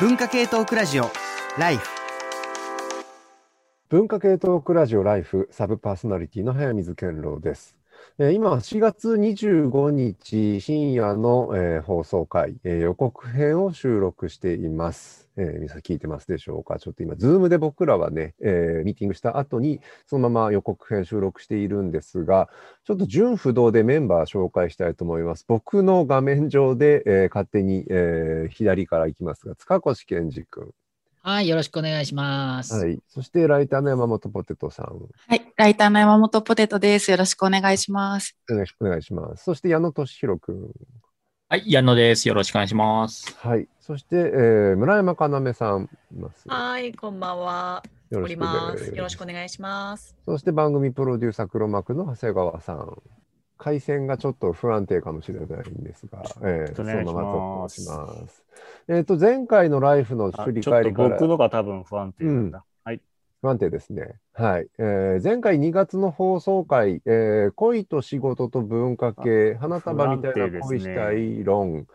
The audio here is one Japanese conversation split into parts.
文化系トークラジオライフ文化系トークラジオライフサブパーソナリティの速水健朗です。えー今4月25日深夜の、えー放送回、えー予告編を収録しています。えー皆さん聞いてますでしょうか？ちょっと今、ズームで僕らはね、えミーティングした後に、そのまま予告編収録しているんですが、ちょっと順不動でメンバー紹介したいと思います。僕の画面上で、え勝手に、え左から行きますが、塚越健司君。はい、よろしくお願いします。はい。そして、ライターの山本ポテトさん。はい、ライターの山本ポテトです。よろしくお願いします。お願いしお願いします。そして矢野俊弘君。はい、矢野です。よろしくお願いします。はい。そして、えー村山かなめさんいます。はい、こんばんは。よろしくお願いします。そして番組プロデューサー黒幕の長谷川さん。回線がちょっと不安定かもしれないんですが、えー、そお願いしますのまま続行します。えっ、と、前回のライフの振りあちょっと返りから僕のが多分不安定なんだ。はい。不安定ですね。はい。えー前回2月の放送回、えー恋と仕事と文化系、花束みたいな恋したい論。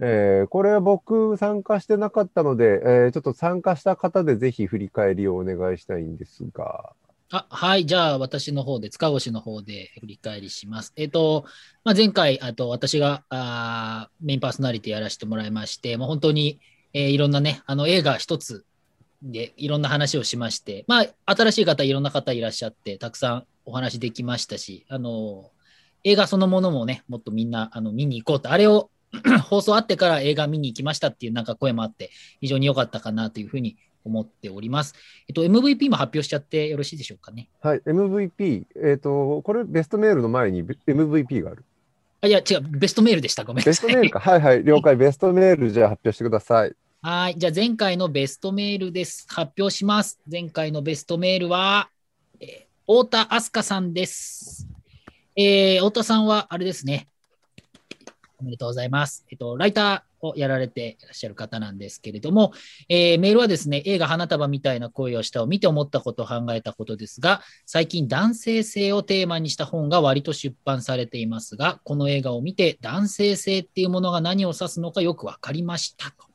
えーこれは僕参加してなかったので、えーちょっと参加した方でぜひ振り返りをお願いしたいんですが。あはい、じゃあ私の方で、塚越の方で振り返りします。えっ、と、まあ、前回、あと私があメインパーソナリティやらせてもらいまして、もう本当に、えーいろんなね、あの映画一つでいろんな話をしまして、まあ、新しい方、いろんな方いらっしゃって、たくさんお話できましたし、あの映画そのものもね、もっとみんなあの見に行こうと、あれを 放送あってから映画見に行きましたっていうなんか声もあって、非常に良かったかなというふうに思っております。えっと、MVP も発表しちゃってよろしいでしょうかね？はい。MVP。えっ、と、これベストメールの前に MVP がある。あ、いや、違う、ベストメールでした。ごめんなさい。ベストメールか？はいはい。了解。ベストメールじゃあ発表してください。はい。じゃあ、前回のベストメールです。発表します。前回のベストメールは、えー太田明日香さんです。えー太田さんは、あれですね。おめでとうございます。えっと、ライターをやられていらっしゃる方なんですけれども、えーメールはですね、映画花束みたいな恋をしたを見て思ったことを考えたことですが、最近男性性をテーマにした本が割と出版されていますが、この映画を見て男性性っていうものが何を指すのかよくわかりましたと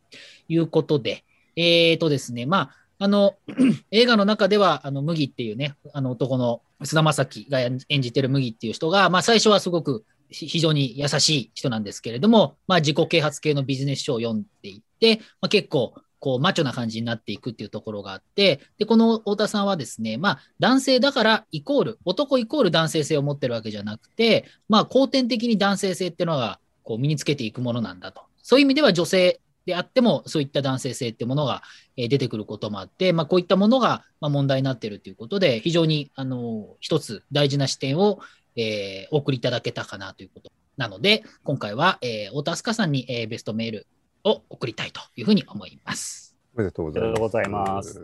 いうことで、えーとですね、まあ、あの、映画の中では、あの、麦っていうね、あの男の菅田将暉が演じてる麦っていう人が、まあ、最初はすごく非常に優しい人なんですけれども、まあ、自己啓発系のビジネス書を読んでいって、まあ、結構、こう、マッチョな感じになっていくっていうところがあって、で、この太田さんはですね、まあ、男性だからイコール、男イコール男性性を持ってるわけじゃなくて、まあ、後天的に男性性っていうのが、こう、身につけていくものなんだと。そういう意味では女性であっても、そういった男性性ってものが出てくることもあって、まあ、こういったものが問題になっているということで、非常にあの一つ大事な視点を、えーお送りいただけたかなということなので、今回は、えー太田明日香さんに、えーベストメールを送りたいというふうに思います。おめでとうございます。ありがとうございます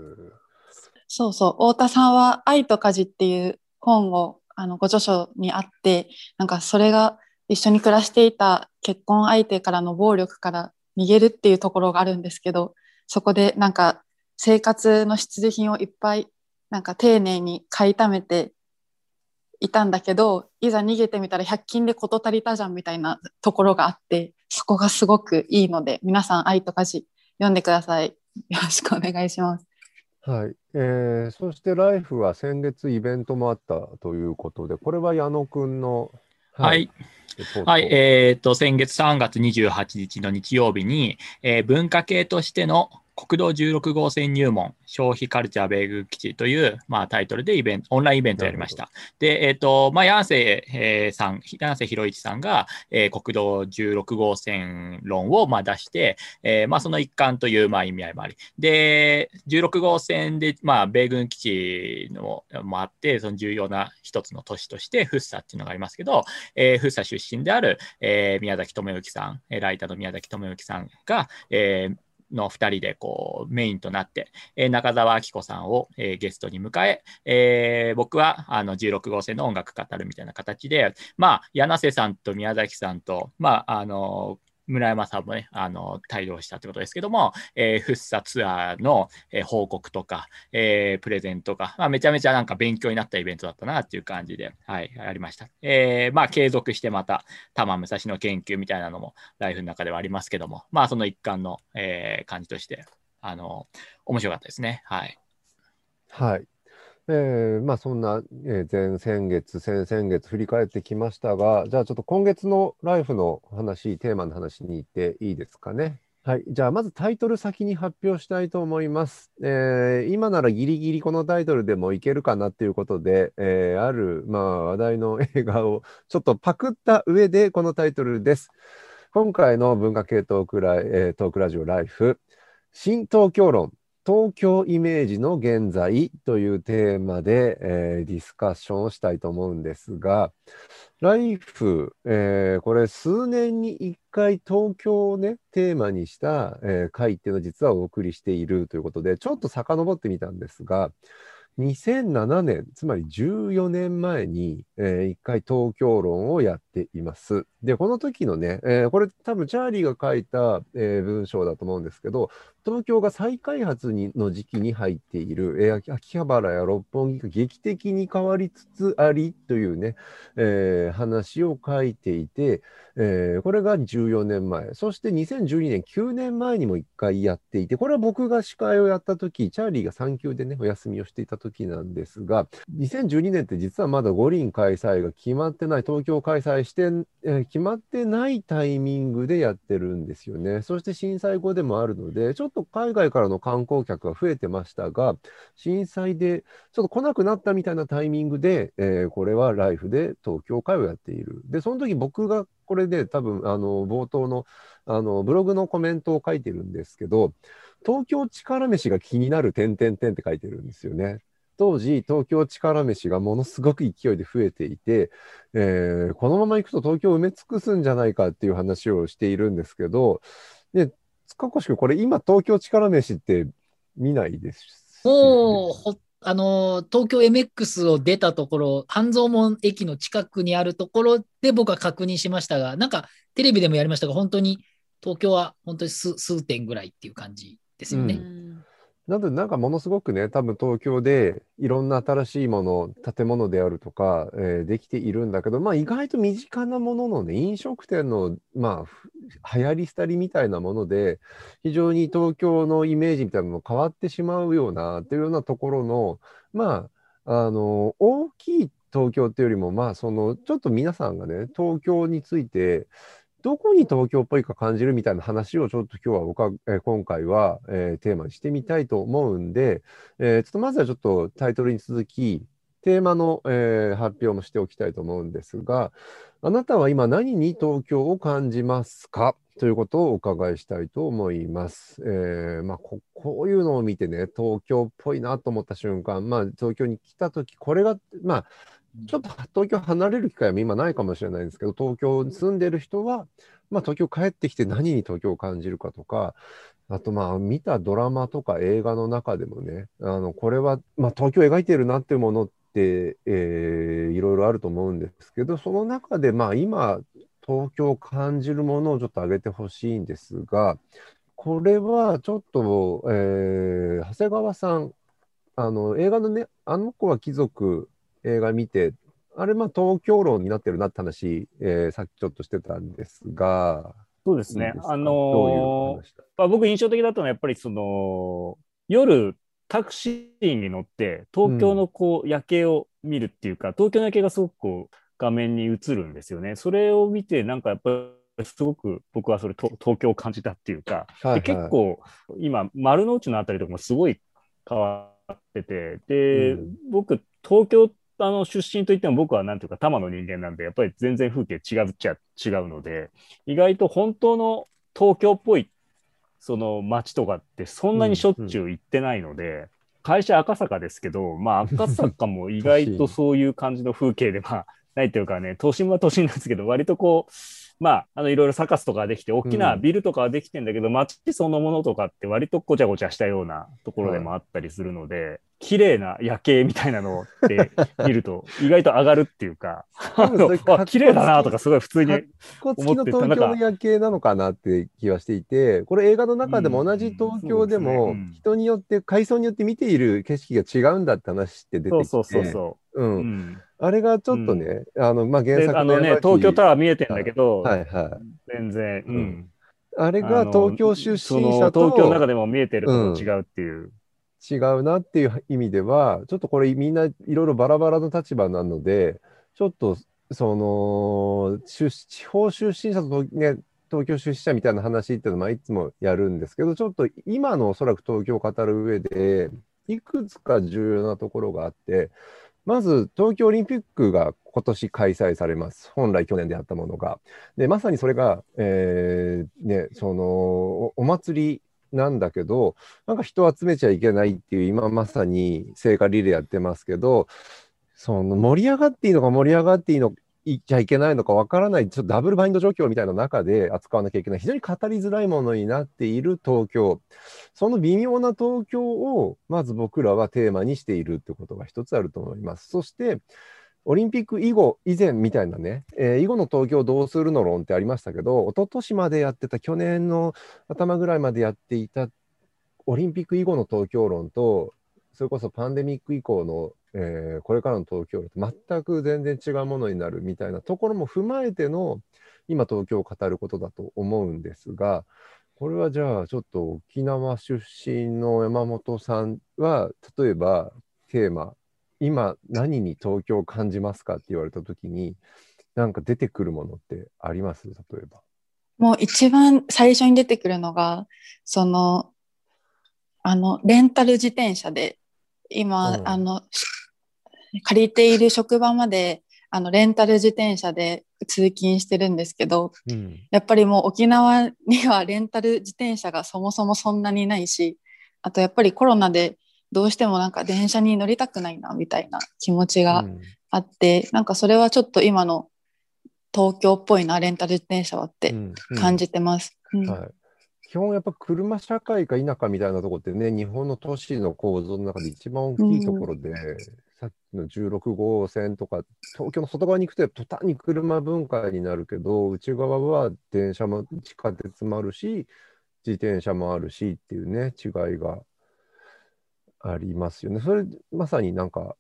そうそう、太田さんは愛と家事っていう本をあのご著書にあって、なんかそれが一緒に暮らしていた結婚相手からの暴力から逃げるっていうところがあるんですけど、そこでなんか生活の必需品をいっぱいなんか丁寧に買い溜めていたんだけど、いざ逃げてみたら100均で事足りたじゃんみたいなところがあって、そこがすごくいいので、皆さん愛と家事読んでください。よろしくお願いします。はい。えーそしてライフは先月イベントもあったということで、これは矢野くんの、はい。はい、えっ、と、先月3月28日の日曜日に、えー文化系としての国道16号線入門消費カルチャー米軍基地という、まあ、タイトルでイベント、オンラインイベントをやりました。で、えっ、と、まあ、柳瀬、えーさん、柳瀬博一さんが、えー国道16号線論を、まあ、出して、えーまあ、その一環という、まあ、意味合いもあり。で、16号線で、まあ、米軍基地のもあって、その重要な一つの都市として、福生っていうのがありますけど、えー、福生出身である、えー宮崎智之さん、えーライターの宮崎智之さんが、えーの2人でこうメインとなって、えー中澤明子さんを、えーゲストに迎ええー僕はあの16号線の音楽語るみたいな形で、まあ、柳瀬さんと宮崎さんと、まあ、あの村山さんもね、あの、対応したってことですけども、えー、フッサツアーの、えー報告とか、えープレゼントか、まあ、めちゃめちゃなんか勉強になったイベントだったなっていう感じで、はい、やりました。えーまあ、継続してまた、玉武蔵の研究みたいなのも、ライフの中ではありますけども、まあ、その一環の、えー感じとして、あの、面白かったですね。はい。はい。えーまあそんな、えー前々月、先々月振り返ってきましたが、じゃあちょっと今月のライフの話、テーマの話に行っていいですかね。はい。じゃあまずタイトル先に発表したいと思います。えー今ならギリギリこのタイトルでもいけるかなっていうことで、えーある、まあ話題の 映画をちょっとパクった上でこのタイトルです。今回の文化系トークライ、えートークラジオライフ、新東京論、東京イメージの現在というテーマで、えーディスカッションをしたいと思うんですが、ライフ、えーこれ数年に一回東京をね、テーマにした、えー回っていうのを実はお送りしているということで、ちょっと遡ってみたんですが、2007年、つまり14年前に、え1回東京論をやっています。で、この時のね、えーこれ多分チャーリーが書いた、えー文章だと思うんですけど、東京が再開発にの時期に入っている、えー秋葉原や六本木が劇的に変わりつつありというね、えー話を書いていて、えーこれが14年前、そして2012年、9年前にも1回やっていて、これは僕が司会をやった時、チャーリーが産休でね、お休みをしていた時なんですが、2012年って実はまだ五輪開催が決まってない、東京開催して、えー決まってないタイミングでやってるんですよね。そして震災後でもあるので、ちょっと海外からの観光客が増えてましたが、震災でちょっと来なくなったみたいなタイミングで、えーこれはライフで東京会をやっている。で、その時僕がこれで多分、あの、冒頭の、あの、ブログのコメントを書いてるんですけど、東京力飯が気になる点々点って書いてるんですよね。当時、東京力飯がものすごく勢いで増えていて、えーこのまま行くと東京を埋め尽くすんじゃないかっていう話をしているんですけど、で、塚越君、これ今東京力飯って見ないですもう、ほあの、東京 MX を出たところ、半蔵門駅の近くにあるところで僕は確認しましたが、なんかテレビでもやりましたが、本当に東京は本当に数点ぐらいっていう感じですよね。うんなので、なんかものすごくね、多分東京でいろんな新しいもの、建物であるとか、えーできているんだけど、まあ意外と身近なもののね、飲食店の、まあ、流行り廃りみたいなもので、非常に東京のイメージみたいなのも変わってしまうような、っていうようなところの、まあ、あの、大きい東京っていうよりも、まあ、その、ちょっと皆さんがね、東京について、どこに東京っぽいか感じるみたいな話をちょっと今日はおか、えー今回は、えーテーマにしてみたいと思うんで、えーちょっとまずはちょっとタイトルに続き、テーマの、えー発表もしておきたいと思うんですが、あなたは今何に東京を感じますか？ということをお伺いしたいと思います。えーまあ、こういうのを見てね、東京っぽいなと思った瞬間、まあ、東京に来たとき、これが、まあ、ちょっと東京離れる機会は今ないかもしれないんですけど、東京に住んでる人は、まあ、東京帰ってきて何に東京を感じるかとか、あとまあ見たドラマとか映画の中でもね、あのこれは、まあ、東京描いてるなっていうものって、えーいろいろあると思うんですけど、その中でまあ今、東京を感じるものをちょっと挙げてほしいんですが、これはちょっと、えー長谷川さん、あの映画のね、あの子は貴族映画見て、あれまあ東京論になってるなって話、えーさっきちょっとしてたんですが、そうですね。いい。ですか？あのーまあ、僕印象的だったのはやっぱりその夜タクシーに乗って東京のこう夜景を見るっていうか、東京の夜景がすごくこう画面に映るんですよね。それを見てなんかやっぱりすごく僕はそれと東京を感じたっていうか、はいはい。で結構今丸の内のあたりとかもすごい変わっててで、うん。僕東京あの出身といっても僕はなんていうか多摩の人間なんでやっぱり全然風景違うっちゃ違うので意外と本当の東京っぽいその街とかってそんなにしょっちゅう行ってないので、会社赤坂ですけど、まあ赤坂も意外とそういう感じの風景で、はないというかね、都心は都心なんですけど、割とこう、まあ、あのいろいろサカスとかできて、大きなビルとかはできてんだけど、街そのものとかって割とごちゃごちゃしたようなところでもあったりするので、綺麗な夜景みたいなのって見ると、意外と上がるっていうか、あ綺麗だなとか、すごい普通にか。っこつきの東京の夜景なのかなって気はしていて、これ映画の中でも同じ東京でうんも人によって、階層によって見ている景色が違うんだって話って出てきて、そうそうそうそう。うん。うんあれがちょっとね、あの、まあ、原で、作あのね、東京タワー見えてんだけど、はいはい。全然、うん。あれが東京出そ身者との東京の中でも見えてるのと違うっていう。違うなっていう意味では、ちょっとこれみんないろいろバラバラの立場なので、ちょっとその出地方出身者と、ね、東京出身者みたいな話っていうのはいつもやるんですけど、ちょっと今のおそらく東京を語る上で、いくつか重要なところがあって、まず東京オリンピックが今年開催されます。本来去年であったものが。で、まさにそれが、えーね、そのお祭りなんだけど、なんか人を集めちゃいけないっていう、今まさに聖火リレーやってますけど、その盛り上がっていいのか盛り上がっていいのかいちゃいけないのかわからない、ちょっとダブルバインド状況みたいな中で扱わなきゃいけない、非常に語りづらいものになっている東京。その微妙な東京を、まず僕らはテーマにしているってことが一つあると思います。そして、オリンピック以後、以前みたいなね、えー以後の東京どうするの論ってありましたけど、一昨年までやってた、去年の頭ぐらいまでやっていたオリンピック以後の東京論と、それこそパンデミック以降の、えーこれからの東京論と全く全然違うものになるみたいなところも踏まえての、今東京を語ることだと思うんですが、これはじゃあちょっと沖縄出身の山本さんは、例えばテーマ、今何に東京を感じますかって言われたときに、なんか出てくるものってあります？例えば。もう一番最初に出てくるのが、その、あの、レンタル自転車で、今、うんあの、し借りている職場まで、あの、レンタル自転車で通勤してるんですけど、うん。やっぱりもう沖縄には レンタル自転車がそもそもそんなにないし、あとやっぱりコロナでどうしてもなんか電車に乗りたくないなみたいな気持ちがうん。あって、なんかそれはちょっと今の東京っぽいな、レンタル自転車はってうん。うん。感じてます。うん。はい、基本やっぱ車社会か否かみたいなところってね、日本の都市の構造の中で一番大きいところで、さっきの16号線とか、東京の外側に行くと途端に車文化になるけど、内側は電車も地下鉄もあるし、自転車もあるしっていうね、違いがありますよね。それ、まさになんか、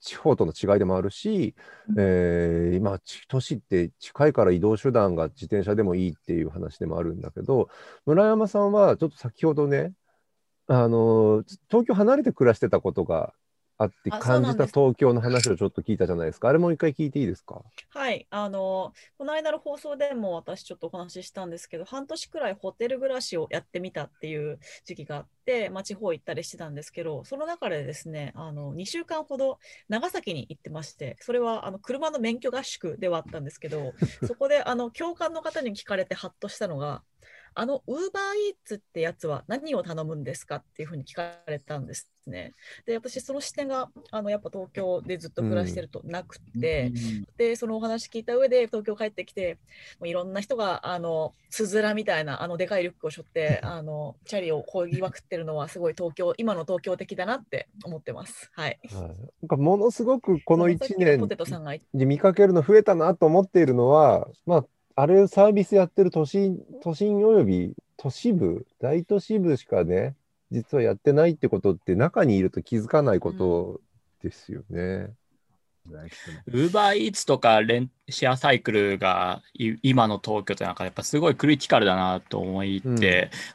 地方との違いでもあるし、えー今、ち都市って近いから移動手段が自転車でもいいっていう話でもあるんだけど、村山さんはちょっと先ほどね、あの東京離れて暮らしてたことがあって感じた東京の話をちょっと聞いたじゃないですか。あれもう一回聞いていいですか？はい、あの、この間の放送でも私ちょっとお話ししたんですけど、半年くらいホテル暮らしをやってみたっていう時期があって、まあ、地方行ったりしてたんですけど、その中でですね、あの、2週間ほど長崎に行ってまして、それはあの車の免許合宿ではあったんですけど、そこであの、教官の方に聞かれてハッとしたのが、あの、ウーバーイーツってやつは何を頼むんですかっていうふうに聞かれたんですね。で、私、その視点が、あの、やっぱ東京でずっと暮らしてるとなくって、で、そのお話聞いた上で東京帰ってきて、もういろんな人が、あの、つづらみたいな、あの、でかいリュックを背負って、あの、チャリをこぎまくってるのは、すごい東京、今の東京的だなって思ってます。はい。はい、なんかものすごくこの1さっきポ年テトさんが言っに見かけるの増えたなと思っているのは、まあ、あれサービスやってる都心、都心および都市部、大都市部しかね、実はやってないってことって中にいると気づかないことですよね。ウーバーイーツとかレンシェアサイクルがい今の東京ってなんかやっぱすごいクリティカルだなと思って、うん。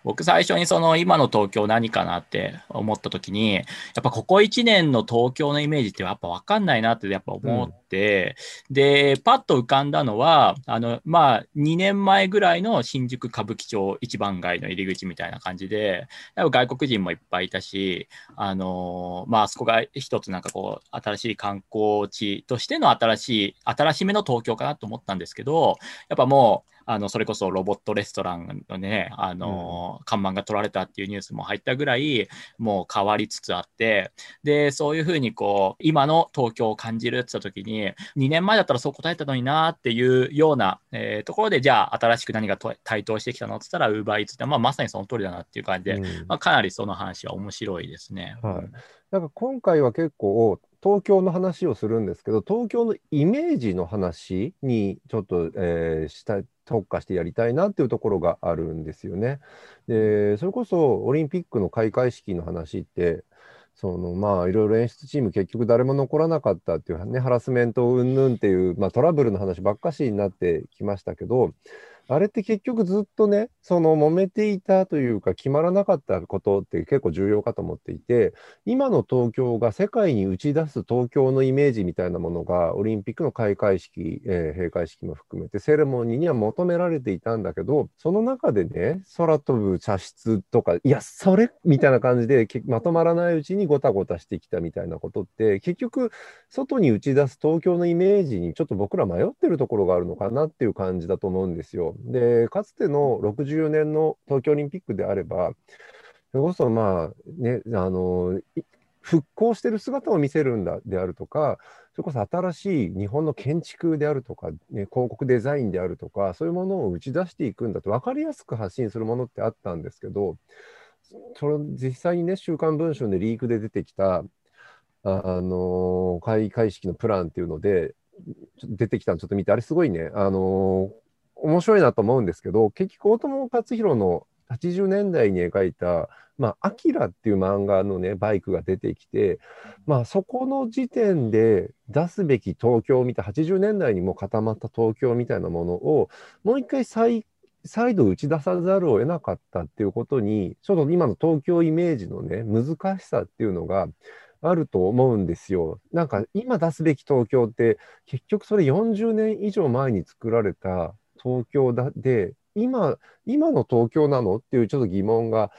僕最初にその今の東京何かなって思った時にやっぱここ1年の東京のイメージってやっぱ分かんないなってやっぱ思って、でパッと浮かんだのはあのまあ2年前ぐらいの新宿歌舞伎町一番街の入り口みたいな感じでやっぱ外国人もいっぱいいたしあのまああそこが一つなんかこう新しい観光地としての新しい新しめの東京かなと思ったんですけどやっぱもうあのそれこそロボットレストランのねあの、看板が取られたっていうニュースも入ったぐらいもう変わりつつあってでそういうふうにこう今の東京を感じるって言った時に2年前だったらそう答えたのになっていうような、えーところでじゃあ新しく何がと台頭してきたのって言ったら UberEats って、まあ、まさにその通りだなっていう感じで、うん。まあ、かなりその話は面白いですね。はい。なんか今回は結構東京の話をするんですけど東京のイメージの話にちょっと、えーした特化してやりたいなっていうところがあるんですよね。でそれこそオリンピックの開会式の話ってそのまあいろいろ演出チーム結局誰も残らなかったっていうねハラスメント云々っていう、まあ、トラブルの話ばっかしになってきましたけどあれって結局ずっとね、その揉めていたというか、決まらなかったことって結構重要かと思っていて、今の東京が世界に打ち出す東京のイメージみたいなものが、オリンピックの開会式、えー閉会式も含めて、セレモニーには求められていたんだけど、その中でね、空飛ぶ茶室とか、いや、それみたいな感じでまとまらないうちにごたごたしてきたみたいなことって、結局、外に打ち出す東京のイメージにちょっと僕ら迷ってるところがあるのかなっていう感じだと思うんですよ。で、かつての64年の東京オリンピックであれば、それこそまあね、あの、復興してる姿を見せるんだであるとか、それこそ新しい日本の建築であるとか、ね、広告デザインであるとか、そういうものを打ち出していくんだと分かりやすく発信するものってあったんですけど、それ実際にね、週刊文春でリークで出てきた、あの開会式のプランっていうので、出てきたのちょっと見て、あれすごいね、あの面白いなと思うんですけど、結局、大友克洋の80年代に描いた、まあ、アキラっていう漫画のね、バイクが出てきて、まあ、そこの時点で出すべき東京みたい、80年代にも固まった東京みたいなものを、もう一回再再度打ち出さざるを得なかったっていうことに、ちょっと今の東京イメージのね、難しさっていうのがあると思うんですよ。なんか今出すべき東京って、結局それ40年以上前に作られた東京だで、今、今の東京なのっていうちょっと疑問が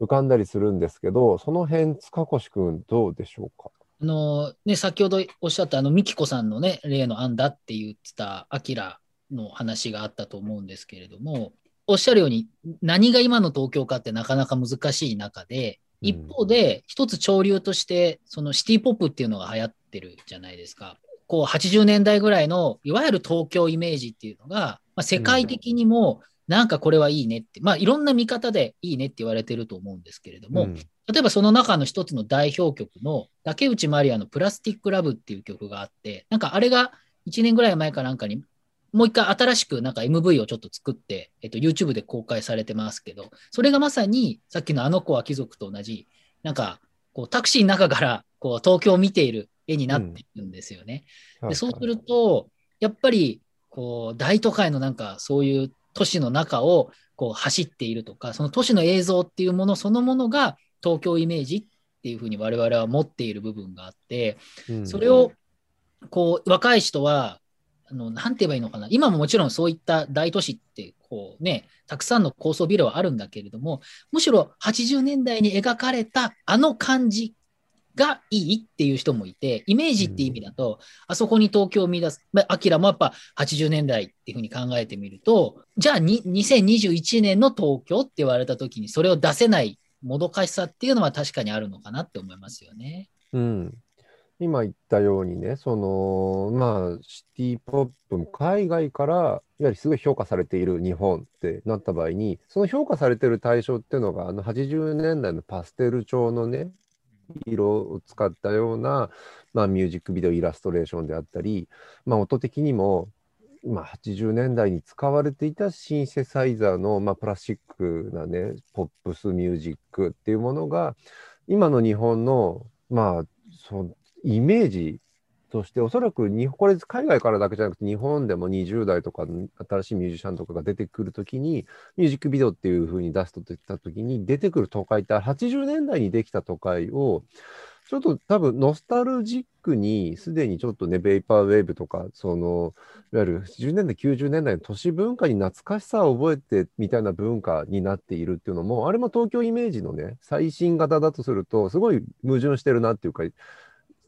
浮かんだりするんですけど、その辺、塚越君どうでしょうか？あのね、先ほどおっしゃったあのミキコさんのね、例の案だって言ってたアキラの話があったと思うんですけれども、おっしゃるように何が今の東京かってなかなか難しい中で、一方で一つ潮流としてそのシティポップっていうのが流行ってるじゃないですか。こう80年代ぐらいのいわゆる東京イメージっていうのが、まあ、世界的にもなんかこれはいいねって、まあいろんな見方でいいねって言われてると思うんですけれども、うん。例えばその中の一つの代表曲の竹内まりやのプラスティックラブっていう曲があって、なんかあれが1年ぐらい前かなんかにもう一回新しくなんか MV をちょっと作って、えっと YouTube で公開されてますけど、それがまさにさっきのあの子は貴族と同じ、なんかこうタクシーの中からこう東京を見ている絵になっているんですよね。でそうすると、やっぱりこう大都会のなんかそういう都市の中をこう走っているとか、その都市の映像っていうものそのものが東京イメージっていうふうに我々は持っている部分があって、うん。それをこう若い人は、あのなんて言えばいいのかな、今ももちろんそういった大都市ってこう、ね、たくさんの高層ビルはあるんだけれども、むしろ80年代に描かれたあの感じがいいっていう人もいて、イメージって意味だと、あそこに東京を見出す、まあアキラもやっぱ80年代っていうふうに考えてみると、じゃあに2021年の東京って言われた時にそれを出せないもどかしさっていうのは確かにあるのかなって思いますよね。うん、今言ったようにね、そのまあ、シティポップも海外からいわゆるすごい評価されている日本ってなった場合に、その評価されている対象っていうのが、あの80年代のパステル調のね、色を使ったような、まあ、ミュージックビデオイラストレーションであったり、まあ、音的にも、まあ、80年代に使われていたシンセサイザーの、まあ、プラスチックなね、ポップスミュージックっていうものが、今の日本の、まあ、そのイメージとして、おそらくにこれ海外からだけじゃなくて、日本でも20代とか新しいミュージシャンとかが出てくるときに、ミュージックビデオっていう風に出すといったときに、出てくる都会って、80年代にできた都会を、ちょっと多分ノスタルジックに、すでにちょっとね、ベイパーウェーブとか、その、いわゆる80年代、90年代の都市文化に懐かしさを覚えてみたいな文化になっているっていうのも、あれも東京イメージのね、最新型だとすると、すごい矛盾してるなっていうか、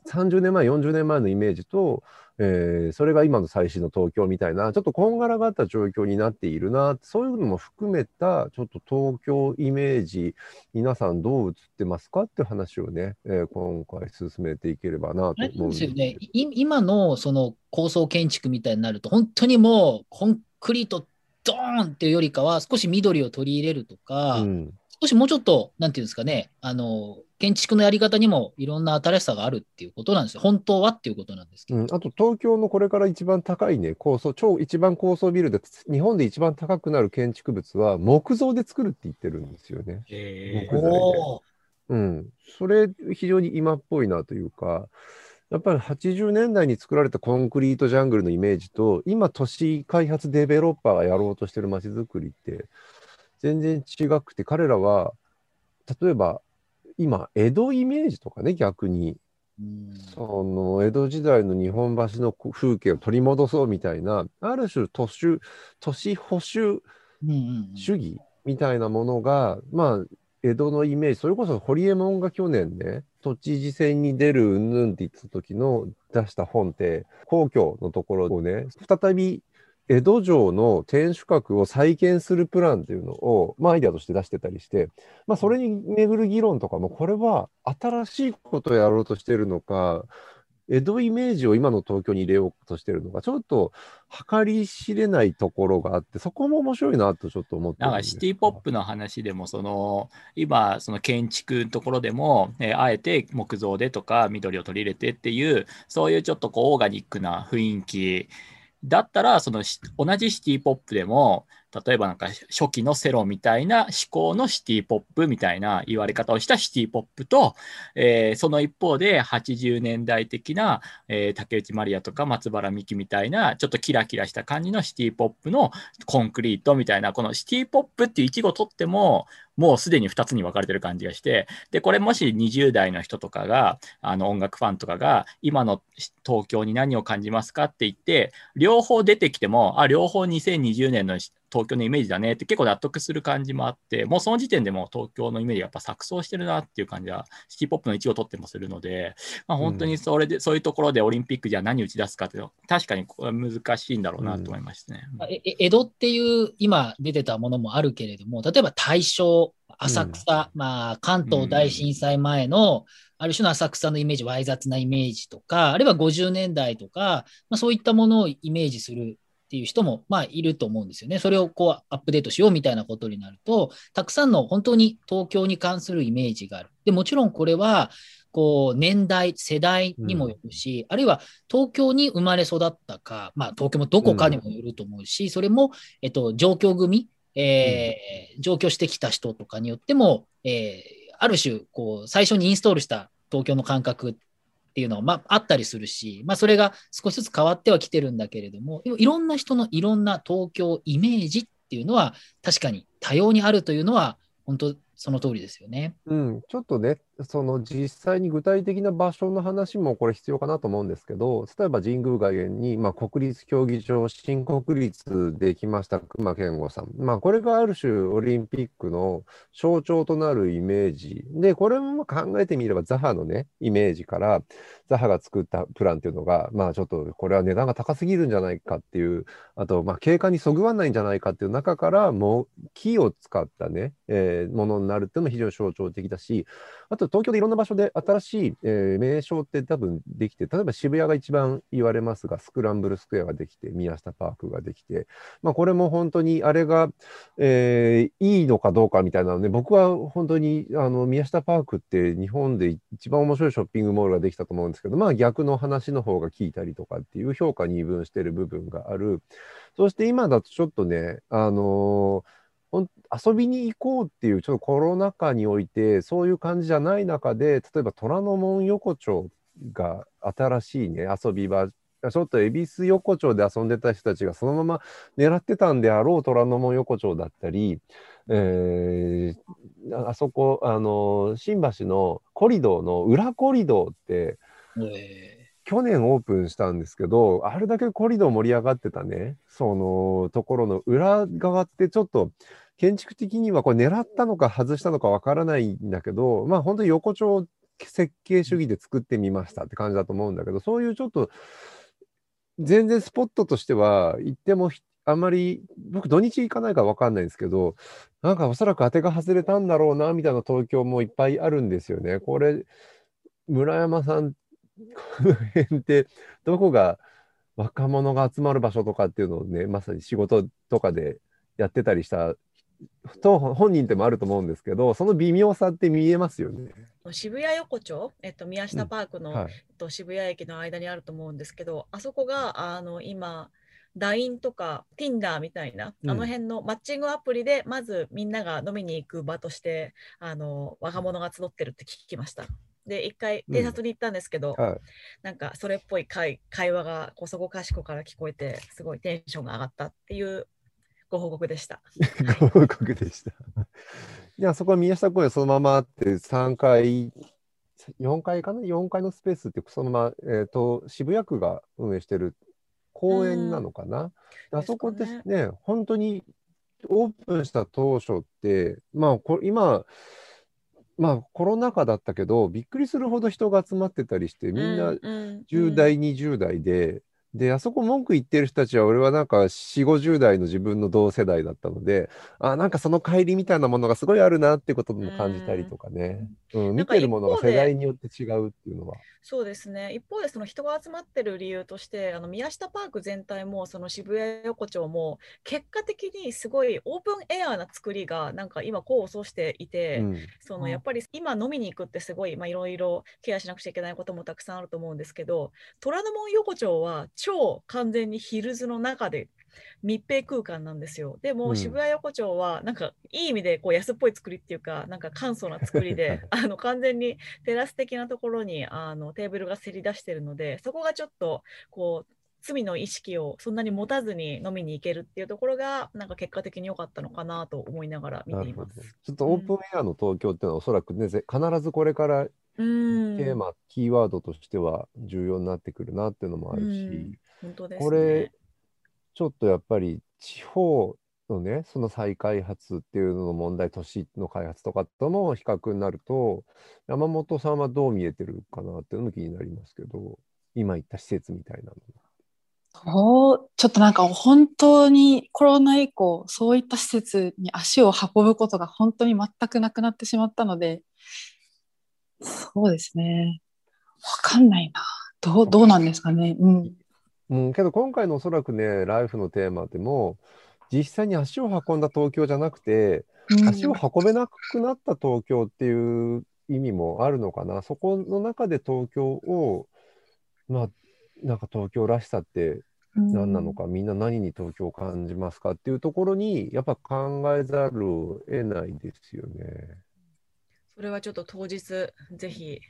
30年前、40年前のイメージと、えーそれが今の最新の東京みたいな、ちょっとこんがらがった状況になっているな、そういうのも含めた、ちょっと東京イメージ、皆さんどう映ってますかっていう話をね、えー今回進めていければなと思うんですよね。い今のその高層建築みたいになると、本当にもうコンクリートドーンっていうよりかは、少し緑を取り入れるとか、うん少しもうちょっと、なんていうんですかね、あの、建築のやり方にもいろんな新しさがあるっていうことなんですよ。本当はっていうことなんですけど。うん、あと東京のこれから一番高いね、高層、超一番高層ビルで、日本で一番高くなる建築物は木造で作るって言ってるんですよね。え木材でおーうん、それ非常に今っぽいなというか、やっぱり80年代に作られたコンクリートジャングルのイメージと、今、都市開発デベロッパーがやろうとしてる街づくりって、全然違くて、彼らは、例えば、今、江戸イメージとかね、逆に、うん。その江戸時代の日本橋の風景を取り戻そうみたいな、ある種都市、都市保守主義みたいなものが、まあ、江戸のイメージ、それこそ堀エモ門が去年ね、都知事選に出るうんぬんって言った時の出した本って、皇居のところをね、再び江戸城の天守閣を再建するプランっていうのを、まあ、アイデアとして出してたりして、まあ、それに巡る議論とかも、これは新しいことをやろうとしてるのか、江戸イメージを今の東京に入れようとしてるのか、ちょっと計り知れないところがあって、そこも面白いなとちょっと思ってるなんかシティポップの話でも、その今、その建築のところでも、えーあえて木造でとか緑を取り入れてっていう、そういうちょっとこうオーガニックな雰囲気だったら、その同じシティポップでも、例えばなんか初期のセロみたいな思考のシティポップみたいな言われ方をしたシティポップと、えーその一方で80年代的な、えー竹内まりやとか松原美樹みたいなちょっとキラキラした感じのシティポップのコンクリートみたいなこのシティポップっていう一語を取ってももうすでに2つに分かれてる感じがしてでこれもし20代の人とかがあの音楽ファンとかが今の東京に何を感じますかって言って両方出てきてもあ両方2020年の東京のイメージだねって結構納得する感じもあってもうその時点でもう東京のイメージがやっぱ錯綜してるなっていう感じはシティポップの一語を取ってもするので、まあ、本当にそれで、そういうところでオリンピックじゃあ何打ち出すかっていうのは確かにこれは難しいんだろうなと思いましたね。ええ江戸っていう今出てたものもあるけれども、例えば大正、浅草、まあ関東大震災前の、ある種の浅草のイメージ、わい雑なイメージとか、あるいは50年代とか、まあ、そういったものをイメージするっていう人もまあいると思うんですよね。それをこうアップデートしようみたいなことになると、たくさんの本当に東京に関するイメージがある。でもちろんこれはこう年代、世代にもよるし、あるいは東京に生まれ育ったか、まあ東京もどこかにもよると思うし、それも、えっと、上京組、えー上京してきた人とかによっても、えーある種、こう、最初にインストールした東京の感覚っていうのは、まあ、あったりするし、まあ、それが少しずつ変わってはきてるんだけれども、いろんな人のいろんな東京イメージっていうのは、確かに多様にあるというのは、本当その通りですよね。うん、ちょっとね、その実際に具体的な場所の話もこれ必要かなと思うんですけど、例えば神宮外苑に、まあ、国立競技場、新国立できました熊健吾さん。まあ、これがある種オリンピックの象徴となるイメージ。で、これも考えてみればザハのね、イメージから、ザハが作ったプランっていうのが、まあちょっとこれは値段が高すぎるんじゃないかっていう、あと、まあ景観にそぐわないんじゃないかっていう中から、もう木を使ったね、えーものになるっていうのも非常に象徴的だし、あと東京でいろんな場所で新しい、えー名称って多分できて、例えば渋谷が一番言われますが、スクランブルスクエアができて、宮下パークができて、まあこれも本当にあれが、えーいいのかどうかみたいなので、僕は本当にあの宮下パークって日本で一番面白いショッピングモールができたと思うんですけど、まあ逆の話の方が効いたりとかっていう評価に二分してる部分がある。そして今だとちょっとね、あのー遊びに行こうっていう、ちょっとコロナ禍において、そういう感じじゃない中で、例えば虎ノ門横丁が新しいね、遊び場、ちょっと恵比寿横丁で遊んでた人たちがそのまま狙ってたんであろう虎ノ門横丁だったり、えーああそこ、あの、新橋のコリドーの裏コリドーって、え去年オープンしたんですけど、あれだけコリドー盛り上がってたね、そのところの裏側ってちょっと建築的にはこれ狙ったのか外したのかわからないんだけど、まあ本当に横丁設計主義で作ってみましたって感じだと思うんだけど、そういうちょっと全然スポットとしては行ってもあんまり僕土日行かないからわかんないんですけど、なんかおそらく当てが外れたんだろうなみたいな東京もいっぱいあるんですよね。これ村山さんこの辺ってどこが若者が集まる場所とかっていうのをね、まさに仕事とかでやってたりしたと本人でもあると思うんですけど、その微妙さって見えますよね。渋谷横丁、えっと、宮下パークの、はい。えっと、渋谷駅の間にあると思うんですけど、あそこがあの今、LINE とか Tinder みたいな、うんあの辺のマッチングアプリで、まずみんなが飲みに行く場として、あの若者が集ってるって聞きました。で、一回偵察に行ったんですけど、はい。なんかそれっぽい会会話がこそこかしこから聞こえて、すごいテンションが上がったっていうご報告でした。ご報告でした。いや、そこは宮下公園そのままあって、3階、4階かな ?4 階のスペースって、そのまま、えっと、渋谷区が運営してる公園なのかな、あそこでですすね、本当にオープンした当初って、まあ、こ今、まあ、コロナ禍だったけど、びっくりするほど人が集まってたりして、みんなうんうん10代、20代で、で、あそこ文句言ってる人たちは、俺はなんか4、50代の自分の同世代だったので、あ、なんかその帰りみたいなものがすごいあるなってことも感じたりとかね、うん、見なんかてるものが世代によって違うっていうのは。そうですね。一方でその人が集まってる理由としてあの宮下パーク全体もその渋谷横丁も結果的にすごいオープンエアーな作りがなんか今功を奏していて、うん、そのやっぱり今飲みに行くってすごいまあいろいろケアしなくちゃいけないこともたくさんあると思うんですけど虎ノ門横丁は超完全にヒルズの中で密閉空間なんですよでも、うん渋谷横丁はなんかいい意味でこう安っぽい作りっていうかなんか簡素な作りで あの完全にテラス的なところにあのテーブルがせり出してるのでそこがちょっとこう罪の意識をそんなに持たずに飲みに行けるっていうところがなんか結果的に良かったのかなと思いながら見ています。。ちょっとオープンエアの東京っていうのはおそらくね、ぜ必ずこれからうんテーマ、キーワードとしては重要になってくるなっていうのもあるし、うん本当ですね。これ、ちょっとやっぱり地方のね、その再開発っていうのの問題、都市の開発とかとの比較になると、山本さんはどう見えてるかなっていうのも気になりますけど、今言った施設みたいなの。そうちょっとなんか本当にコロナ以降そういった施設に足を運ぶことが本当に全くなくなってしまったのでそうですね。わかんないな。どうどうなんですかね。うん。うん、けど今回のおそらくね、ライフのテーマでも、実際に足を運んだ東京じゃなくて、うん。足を運べなくなった東京っていう意味もあるのかな。そこの中で東京を、まあ、なんか東京らしさって何なのか、みんな何に東京を感じますかっていうところに、やっぱ考えざるを得ないですよね。それはちょっと当日ぜひ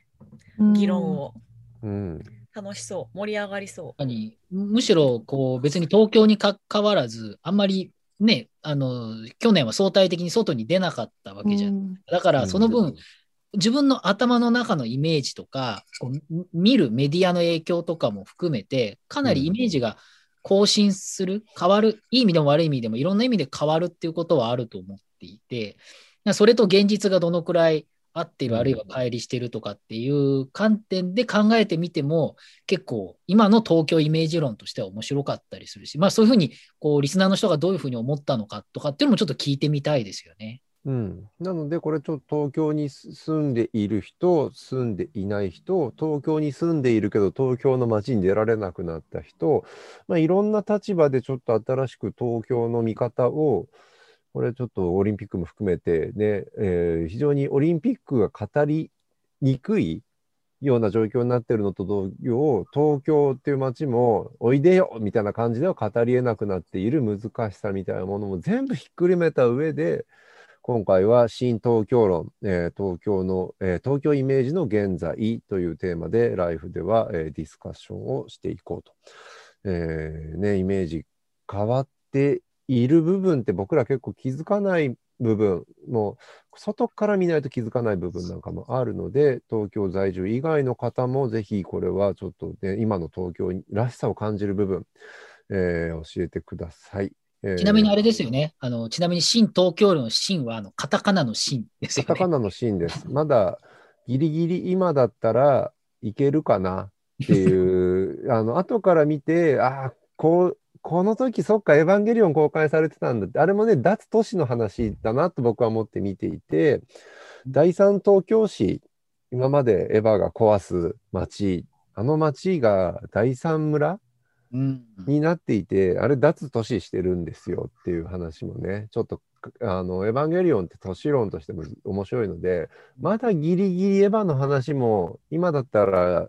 うん議論をうん。楽しそう盛り上がりそう。むしろこう別に東京にかかわらず、あんまりね、あの去年は相対的に外に出なかったわけじゃん。うんだからその分、うん自分の頭の中のイメージとか、こうみ見るメディアの影響とかも含めて、かなりイメージが更新する、変わる、いい意味でも悪い意味でも、いろんな意味で変わるっていうことはあると思っていて、それと現実がどのくらい合っている、うんあるいは乖離しているとかっていう観点で考えてみても、結構今の東京イメージ論としては面白かったりするし、まあそういうふうにこうリスナーの人がどういうふうに思ったのかとかっていうのもちょっと聞いてみたいですよね。うん、なので、これちょっと東京に住んでいる人、住んでいない人、東京に住んでいるけど東京の街に出られなくなった人、まあ、いろんな立場でちょっと新しく東京の見方を、これちょっとオリンピックも含めてね、えー非常にオリンピックが語りにくいような状況になっているのと同様、東京っていう街もおいでよみたいな感じでは語り得なくなっている難しさみたいなものも全部ひっくるめた上で、今回は新東京論、えー東京の、えー東京イメージの現在というテーマで、ライフでは、えーディスカッションをしていこうと。えね、イメージ変わっている部分って僕ら結構気づかない部分も外から見ないと気づかない部分なんかもあるので東京在住以外の方もぜひこれはちょっと、ね、今の東京らしさを感じる部分、えー教えてください。えーちなみにあれですよね。あのちなみに新東京論の新はあのカタカナの新ですよね。カタカナのシーンです。まだギリギリ今だったらいけるかなっていう、あの後から見て、ああ、こう、この時そっか、エヴァンゲリオン公開されてたんだって、あれもね、脱都市の話だなと僕は思って見ていて、第三東京市、今までエヴァが壊す街、あの街が第三村うん。になっていて、あれ脱都市してるんですよっていう話もね、ちょっとあのエヴァンゲリオンって都市論としても面白いので、まだギリギリエヴァの話も今だったら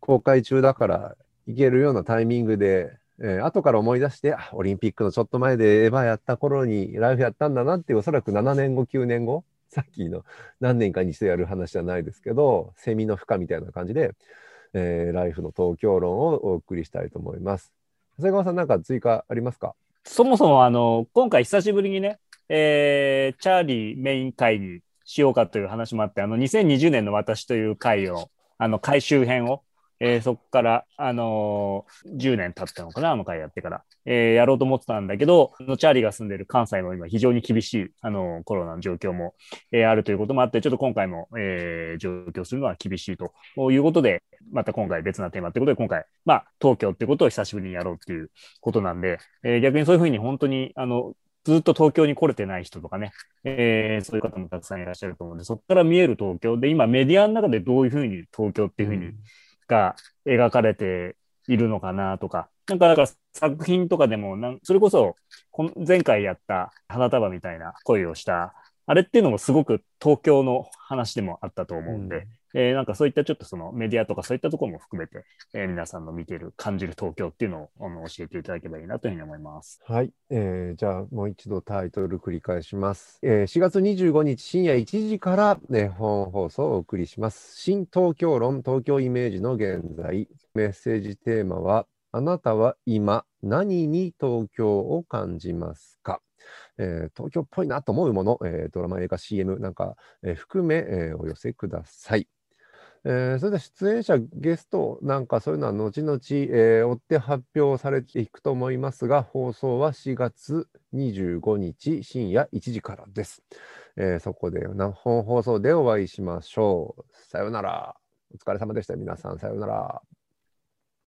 公開中だからいけるようなタイミングで、えー後から思い出して、オリンピックのちょっと前でエヴァやった頃にライフやったんだなって、おそらく7年後、9年後、さっきの何年かにしてやる話じゃないですけど、セミの負荷みたいな感じで、えーライフの東京論をお送りしたいと思います。長谷川さん、なんか追加ありますか？そもそもあの、今回久しぶりにね、えーチャーリーメイン会にしようかという話もあって、あの、2020年の私という回を、あの、回収編を、えーそこから、あのー10年経ったのかな、あの回やってから、えーやろうと思ってたんだけど、のチャーリーが住んでる関西も今非常に厳しい、あのコロナの状況も、えーあるということもあって、ちょっと今回も、えー上京するのは厳しいということで、また今回別なテーマということで、今回、まあ、東京ってことを久しぶりにやろうっていうことなんで、えー逆にそういうふうに本当に、あの、ずっと東京に来れてない人とかね、えーそういう方もたくさんいらっしゃると思うんで、そこから見える東京で、今メディアの中でどういうふうに東京っていうふうに、が描かれているのかなとか、なんか、だから作品とかでもなん、それこそ、この前回やった花束みたいな恋をした、あれっていうのもすごく東京の話でもあったと思うんで、えーなんかそういったちょっとそのメディアとかそういったところも含めて、えー皆さんの見てる、感じる東京っていうのをあの教えていただければいいなというふうに思います。はい、えーじゃあもう一度タイトル繰り返します。えー4月25日深夜1時から、ね、本放送をお送りします。新東京論、東京イメージの現在。メッセージテーマは、あなたは今何に東京を感じますか、えー東京っぽいなと思うもの、えードラマ、映画、CM なんか、えー含め、えーお寄せください。えーそれで出演者、ゲストなんかそういうのは後々、えー追って発表されていくと思いますが、放送は4月25日深夜1時からです。えーそこで本放送でお会いしましょう。さようなら。お疲れ様でした。皆さん、さようなら。